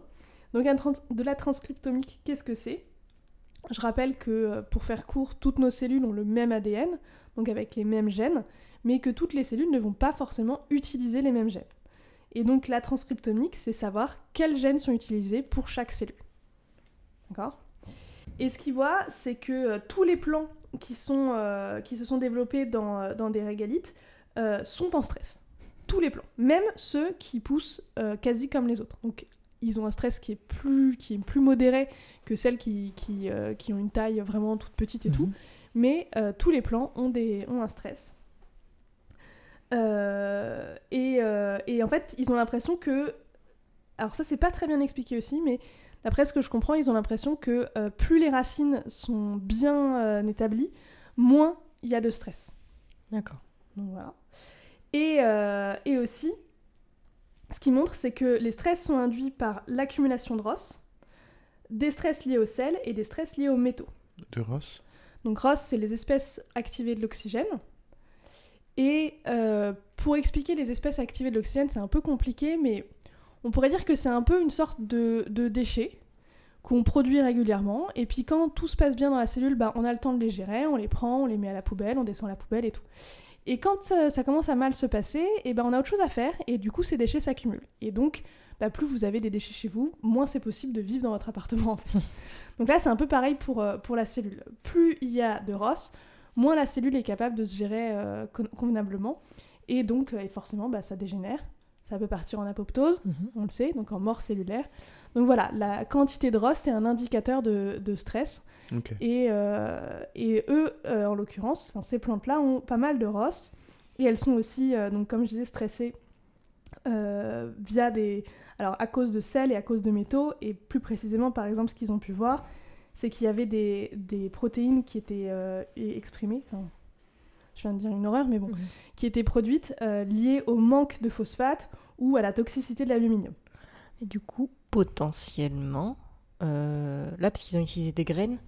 Donc, de la transcriptomique, qu'est-ce que c'est? Je rappelle que, euh, pour faire court, toutes nos cellules ont le même ADN, donc avec les mêmes gènes, mais que toutes les cellules ne vont pas forcément utiliser les mêmes gènes. Et donc, la transcriptomique, c'est savoir quels gènes sont utilisés pour chaque cellule. D'accord? Et ce qu'ils voient, c'est que euh, tous les plans euh, qui se sont développés dans, des régalites sont en stress. Tous les plants, même ceux qui poussent quasi comme les autres. Ils ont un stress qui est plus, qui est plus modéré que celles qui, qui, euh, qui ont une taille vraiment toute petite et tout. Mhm. Mais euh, tous les plants ont, des, ont un stress. Euh, et, et en fait, ils ont l'impression que... Alors ça, c'est pas très bien expliqué aussi, mais d'après ce que je comprends, ils ont l'impression que plus les racines sont bien établies, moins il y a de stress. D'accord. Donc voilà. Et, et aussi, ce qui montre, c'est que les stress sont induits par l'accumulation de ROS, des stress liés au sel et des stress liés aux métaux. De Ross Donc ROS, c'est les espèces activées de l'oxygène. Et euh, pour expliquer les espèces activées de l'oxygène, c'est un peu compliqué, mais on pourrait dire que c'est un peu une sorte de, de déchet qu'on produit régulièrement. Et puis quand tout se passe bien dans la cellule, bah, on a le temps de les gérer, on les prend, on les met à la poubelle, on descend la poubelle et tout. Et quand euh, ça commence à mal se passer, et ben on a autre chose à faire, et du coup ces déchets s'accumulent. Et donc, bah, plus vous avez des déchets chez vous, moins c'est possible de vivre dans votre appartement en fait. donc là c'est un peu pareil pour, euh, pour la cellule. Plus il y a de ROS, moins la cellule est capable de se gérer euh, con- convenablement, et donc et forcément bah, ça dégénère, ça ça peut partir en apoptose, Mhm. on le sait, donc en mort cellulaire. Donc voilà, la quantité de ROS, c'est un indicateur de, de stress. Et, euh, et eux, euh, en l'occurrence, enfin, ces plantes-là ont pas mal de ROS. Et elles sont aussi, euh, donc, comme je disais, stressées euh, via des... Alors, à cause de sel et à cause de métaux. Et plus précisément, par exemple, ce qu'ils ont pu voir, c'est qu'il y avait des, des protéines qui étaient euh, exprimées. Enfin, je viens de dire une horreur, mais bon. Mhm. Qui étaient produites euh, liées au manque de phosphate ou à la toxicité de l'aluminium. Et du coup, potentiellement, euh, là, parce qu'ils ont utilisé des graines,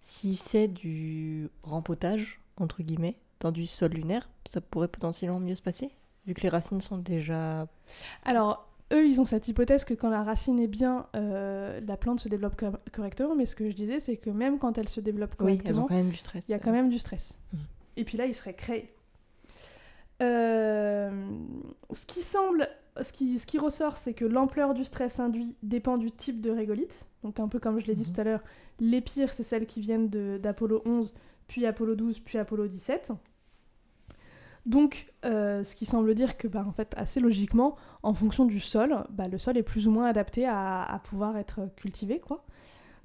si c'est du rempotage, entre guillemets, dans du sol lunaire, ça pourrait potentiellement mieux se passer, vu que les racines sont déjà... Alors, eux, ils ont cette hypothèse que quand la racine est bien, euh, la plante se développe cor- correctement. Mais ce que je disais, c'est que même quand elle se développe Oui, correctement, ont quand même du stress. il y a quand même du stress. Mhm. Et puis là, il serait créé. Euh, ce qui semble, ce qui, ce qui ressort, c'est que l'ampleur du stress induit dépend du type de régolithe. Donc un peu comme je l'ai dit Mhm. tout à l'heure, les pires, c'est celles qui viennent de- d'Apollo 11, puis Apollo 12, puis Apollo 17. Donc, euh, ce qui semble dire que, bah, en fait, assez logiquement, en fonction du sol, bah, le sol est plus ou moins adapté à, à pouvoir être cultivé, quoi.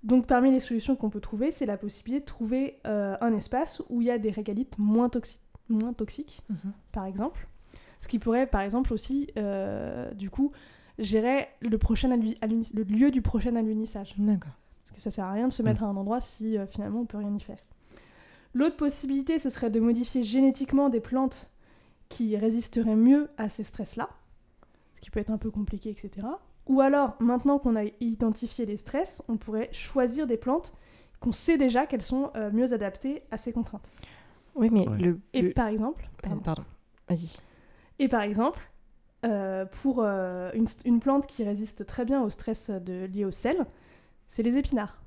Donc, parmi les solutions qu'on peut trouver, c'est la possibilité de trouver euh, un espace où il y a des régalites moins, toxi- moins toxiques, Mhm. par exemple. Ce qui pourrait, par exemple, aussi, euh, du coup, gérer le, prochain le lieu du prochain alunissage. D'accord. Parce que ça sert à rien de se mettre à un endroit si euh, finalement on peut rien y faire. L'autre possibilité, ce serait de modifier génétiquement des plantes qui résisteraient mieux à ces stress-là, ce qui peut être un peu compliqué, etc. Ou alors, maintenant qu'on a identifié les stress, on pourrait choisir des plantes qu'on sait déjà qu'elles sont euh, mieux adaptées à ces contraintes. Oui, mais Ouais. le... Et le- par exemple, Euh, pardon. Pardon, vas-y. Et par exemple, euh, pour euh, une, une plante qui résiste très bien au stress de, lié au sel, c'est les épinards.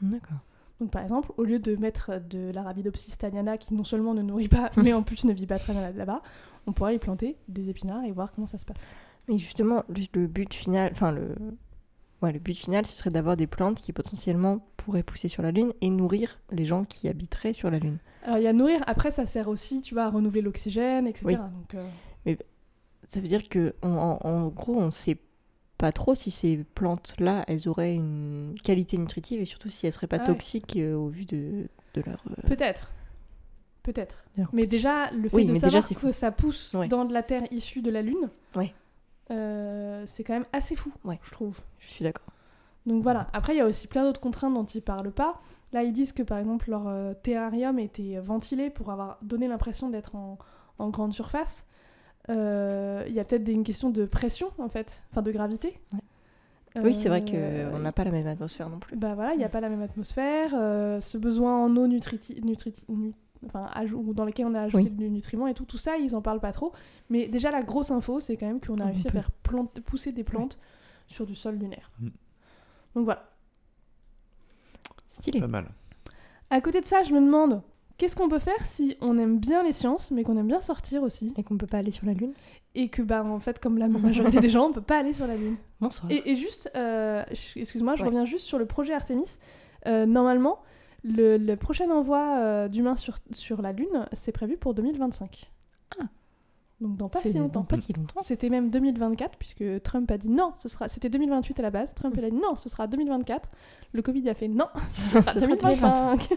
D'accord. Donc par exemple, au lieu de mettre de l'Arabidopsis thaliana qui non seulement ne nourrit pas, mais en plus ne vit pas très bien là-bas, on pourrait y planter des épinards et voir comment ça se passe. Mais justement, le, le but final, enfin le, ouais, le but final, ce serait d'avoir des plantes qui potentiellement pourraient pousser sur la Lune et nourrir les gens qui habiteraient sur la Lune. Alors il y a nourrir, après ça sert aussi, tu vois, à renouveler l'oxygène, etc. Oui. Donc, euh, Ça veut dire que, on- en, en gros, on sait pas trop si ces plantes-là, elles auraient une qualité nutritive et surtout si elles seraient pas Ah ouais. toxiques euh, au vu de, de leur. euh, peut-être. Peut-être. Mais déjà, le fait Oui, de mais déjà, savoir que fou. ça pousse Ouais. dans de la terre issue de la Lune, Ouais. Euh, c'est quand même assez fou, Ouais. je trouve. Je suis d'accord. Donc voilà. Après, il y a aussi plein d'autres contraintes dont ils parlent pas. Là, ils disent que par exemple leur euh, terrarium était ventilé pour avoir donné l'impression d'être en, en grande surface. Euh, Il y a peut-être une question de pression en fait, enfin de gravité. Ouais. Oui, c'est vrai Euh, qu'on n'a pas la même atmosphère non plus. Bah voilà, il n'y a pas la même atmosphère. ce besoin en eau nutriti- nutriti- nu- enfin, ou dans lequel on a ajouté Oui. du nutriments et tout, tout ça, ils en parlent pas trop. Mais déjà, la grosse info, c'est quand même qu'on a On réussi à faire plante- pousser des plantes sur du sol lunaire. Mm. Donc voilà. Stylé. Pas mal. À côté de ça, je me demande, qu'est-ce qu'on peut faire si on aime bien les sciences, mais qu'on aime bien sortir aussi, Et qu'on peut pas aller sur la Lune et que, bah, en fait, comme la majorité des gens, on peut pas aller sur la Lune. Bonsoir. Et, et juste, euh, excuse-moi, je Ouais. reviens juste sur le projet Artemis. Euh, normalement, le, le prochain envoi euh, d'humains sur, sur la Lune, c'est prévu pour 2025. Ah. Donc dans pas si longtemps. dans pas si longtemps. C'était même 2024, puisque Trump a dit non, ce sera. C'était 2028 à la base. Trump il a dit non, ce sera 2024. Le Covid a fait non, ce sera Ce sera 2025.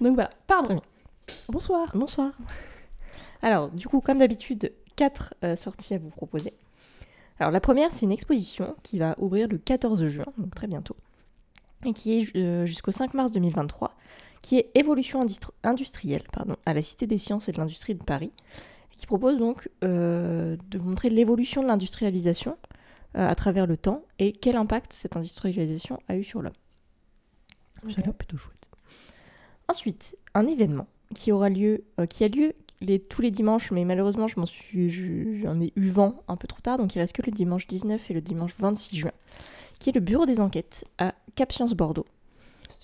Donc voilà, pardon. Bonsoir. Bonsoir. Alors, du coup, comme d'habitude, quatre euh, sorties à vous proposer. Alors, la première, c'est une exposition qui va ouvrir le 14 juin, donc très bientôt, et qui est euh, jusqu'au 5 mars 2023, qui est Évolution industri- industrielle pardon, à la Cité des sciences et de l'industrie de Paris, qui propose donc euh, de vous montrer l'évolution de l'industrialisation euh, à travers le temps et quel impact cette industrialisation a eu sur l'homme. Ça a l'air plutôt chouette. Ensuite, un événement qui aura lieu, euh, qui a lieu les, tous les dimanches, mais malheureusement, je m'en suis, je- j'en ai eu vent un peu trop tard, donc il reste que le dimanche 19 et le dimanche 26 juin, qui est le bureau des enquêtes à Cap Science Bordeaux.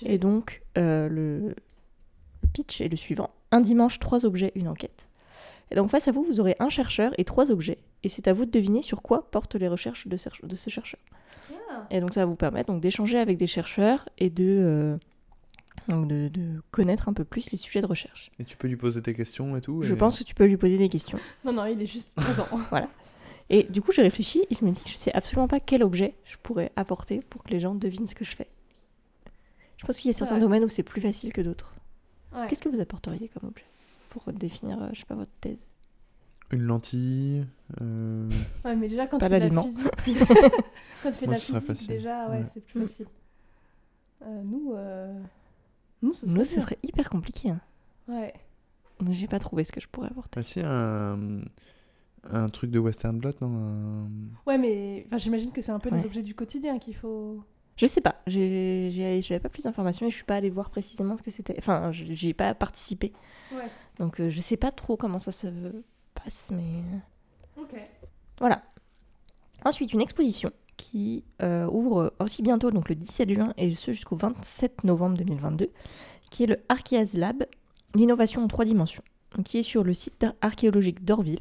Et donc, euh, le, pitch est le suivant un dimanche, trois objets, une enquête. Et donc, face à vous, vous aurez un chercheur et trois objets, et c'est à vous de deviner sur quoi portent les recherches de, cer- de ce chercheur. Ah. Et donc ça va vous permettre donc d'échanger avec des chercheurs et de, euh, donc de, de connaître un peu plus les sujets de recherche. Et tu peux lui poser tes questions et tout Je pense que tu peux lui poser des questions. Non, non, il est juste présent. Et du coup, j'ai réfléchi et je me dis que je sais absolument pas quel objet je pourrais apporter pour que les gens devinent ce que je fais. Je pense qu'il y a certains Ouais. domaines où c'est plus facile que d'autres. Ouais. Qu'est-ce que vous apporteriez comme objet pour définir, euh, je sais pas, votre thèse? Une lentille. euh, Ouais, mais déjà, quand Pas tu fais de la l'aliment. physique, quand tu fais de la physique, facile. déjà, ouais, Ouais. c'est plus facile. Euh, nous, euh... nous, ce serait Nous, dur. ce serait hyper compliqué. hein. Ouais. J'ai pas trouvé ce que je pourrais apporter. Ah si, un, un truc de Western Blot, non un- Ouais, mais enfin, j'imagine que c'est un peu des objets du quotidien qu'il faut. Je sais pas, j'ai- j'ai- j'avais pas plus d'informations et je suis pas allée voir précisément ce que c'était. Enfin, j- j'y ai pas participé. Ouais. Donc euh, je sais pas trop comment ça se passe, mais Ok. voilà. Ensuite, une exposition qui euh, ouvre aussi bientôt, donc le 17 juin et ce jusqu'au 27 novembre 2022, qui est le Archeas Lab, l'innovation en trois dimensions, qui est sur le site archéologique d'Orville.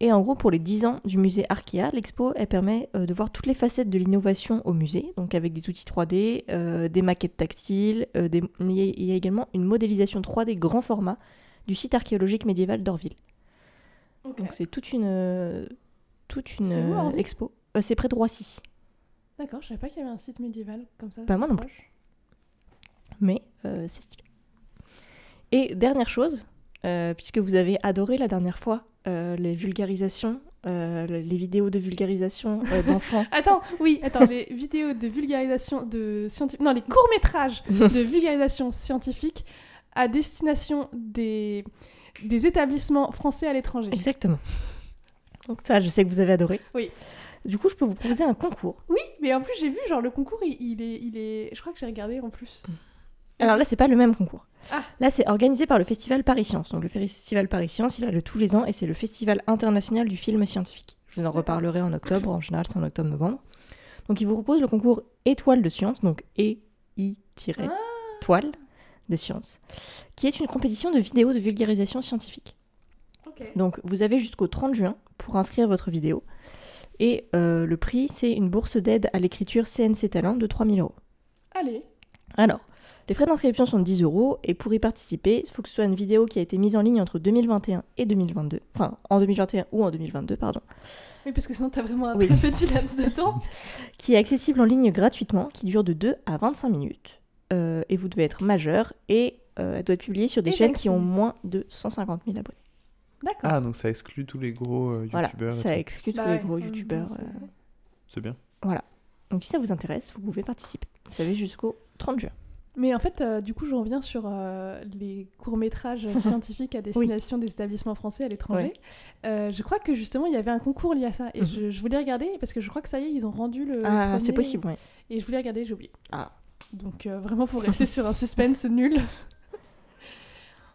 Et en gros, pour les 10 ans du musée Arkea, l'expo, elle permet euh, de voir toutes les facettes de l'innovation au musée, donc avec des outils 3D, euh, des maquettes tactiles, euh, des- il y a- il y a également une modélisation 3D grand format du site archéologique médiéval d'Orville. Donc c'est toute une, toute une où, expo. C'est près de Roissy. D'accord, je savais pas qu'il y avait un site médiéval comme ça. Bah, si moi non proche. mais c'est stylé. Et dernière chose, puisque vous avez adoré la dernière fois les vulgarisations, euh, les vidéos de vulgarisation euh, d'enfants. Attends, oui, attends, les vidéos de vulgarisation de scientifique. Non, les courts-métrages de vulgarisation scientifique à destination des, des établissements français à l'étranger. Exactement. Donc ça, je sais que vous avez adoré. Oui. Du coup, je peux vous proposer un concours. Oui, mais en plus, j'ai vu, genre, le concours, il, il est, il est. Je crois que j'ai regardé en plus. Alors là, c'est pas le même concours. Ah. Là, c'est organisé par le Festival Paris Science. Donc le Festival Paris Science, il a lieu tous les ans et c'est le Festival international du film scientifique. Je vous en reparlerai en octobre. En général, c'est en octobre-novembre. Donc il vous propose le concours Étoile de science, donc E-I-toile de science, qui est une compétition de vidéos de vulgarisation scientifique. Donc vous avez jusqu'au 30 juin pour inscrire votre vidéo. Et euh, le prix, c'est une bourse d'aide à l'écriture CNC Talent de 3000 euros. Allez. Alors, les frais d'inscription sont de 10 euros et pour y participer, il faut que ce soit une vidéo qui a été mise en ligne entre 2021 et 2022. Enfin, en 2021 ou en 2022, pardon. Oui, parce que sinon, t'as vraiment un Oui. très petit laps de temps. Qui est accessible en ligne gratuitement, qui dure de 2 à 25 minutes. Euh, et vous devez être majeur et euh, elle doit être publiée sur des Et chaînes qui ont moins de 150 000 abonnés. D'accord. Ah, donc ça exclut tous les gros euh, Voilà, youtubeurs. et ça exclut tous Bah les gros youtubeurs. c'est- euh. C'est bien. Donc si ça vous intéresse, vous pouvez participer. Vous savez jusqu'au 30 juin. Mais en fait, euh, du coup, je reviens sur euh, les courts-métrages scientifiques à destination des établissements français à l'étranger. Ouais. Euh, je crois que justement, il y avait un concours lié à ça. Et Mhm. je, je voulais regarder parce que je crois que ça y est, ils ont rendu le. Ah, c'est possible, oui. Et je voulais regarder, j'ai oublié. Ah. Donc vraiment, faut rester sur un suspense nul.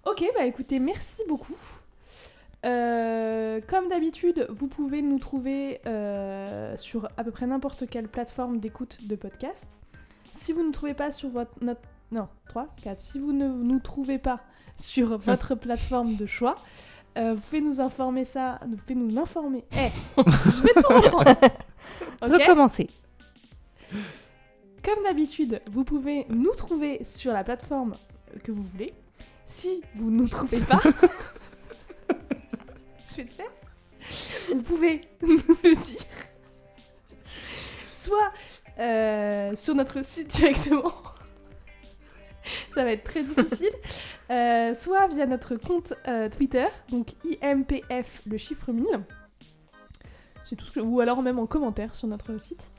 ok, bah écoutez, merci beaucoup. Euh, comme d'habitude, vous pouvez nous trouver euh, sur à peu près n'importe quelle plateforme d'écoute de podcast. Si vous ne trouvez pas sur votre notre non 3 4 si vous ne nous trouvez pas sur votre plateforme de choix, euh, vous pouvez nous informer ça, vous pouvez nous informer. Eh, je vais tout reprendre. Recommencer. Comme d'habitude, vous pouvez nous trouver sur la plateforme que vous voulez. Si vous ne nous trouvez pas, je vais le faire. Vous pouvez nous le dire. Soit euh, sur notre site directement. Ça va être très difficile. Euh, soit via notre compte euh, Twitter, donc IMPF, le chiffre 1000. C'est tout ce que... Ou alors même en commentaire sur notre site.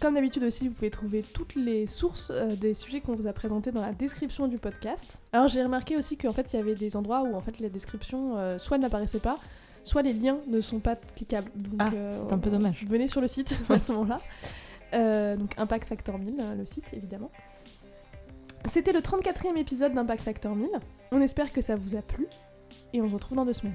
Comme d'habitude aussi, vous pouvez trouver toutes les sources euh, des sujets qu'on vous a présentés dans la description du podcast. Alors j'ai remarqué aussi qu'en fait il y avait des endroits où en fait la description euh, soit n'apparaissait pas, soit les liens ne sont pas cliquables. Ah, euh, c'est un peu dommage. Venez sur le site à ce moment-là. Euh, donc Impact Factor 1000, hein, le site évidemment. C'était le 34e épisode d'Impact Factor 1000. On espère que ça vous a plu et on se retrouve dans deux semaines.